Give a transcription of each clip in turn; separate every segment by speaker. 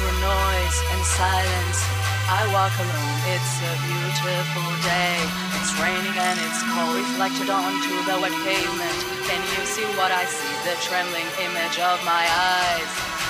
Speaker 1: through noise and silence. I walk alone, it's a beautiful day. It's raining and it's cold, reflected onto the wet pavement. Can you see what I see? The trembling image of my eyes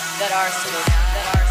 Speaker 1: that are still that are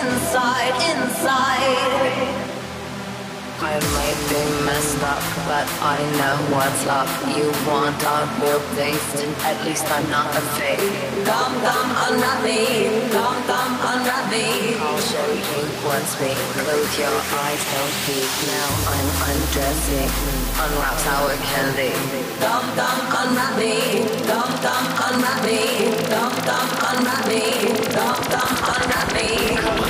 Speaker 2: inside, inside. I might be messed up, but I know what's up. You want our real things, and at least I'm not a fake. Come, come, unwrap me. Come,
Speaker 3: come, unwrap me. I'll show you what's me. Close your eyes, don't peek. Now I'm undressing. Unwrap sour candy. Come, come, unwrap me. Come, come,
Speaker 2: unwrap me. Dum, dum, unwrap me. Dum, come, unwrap me.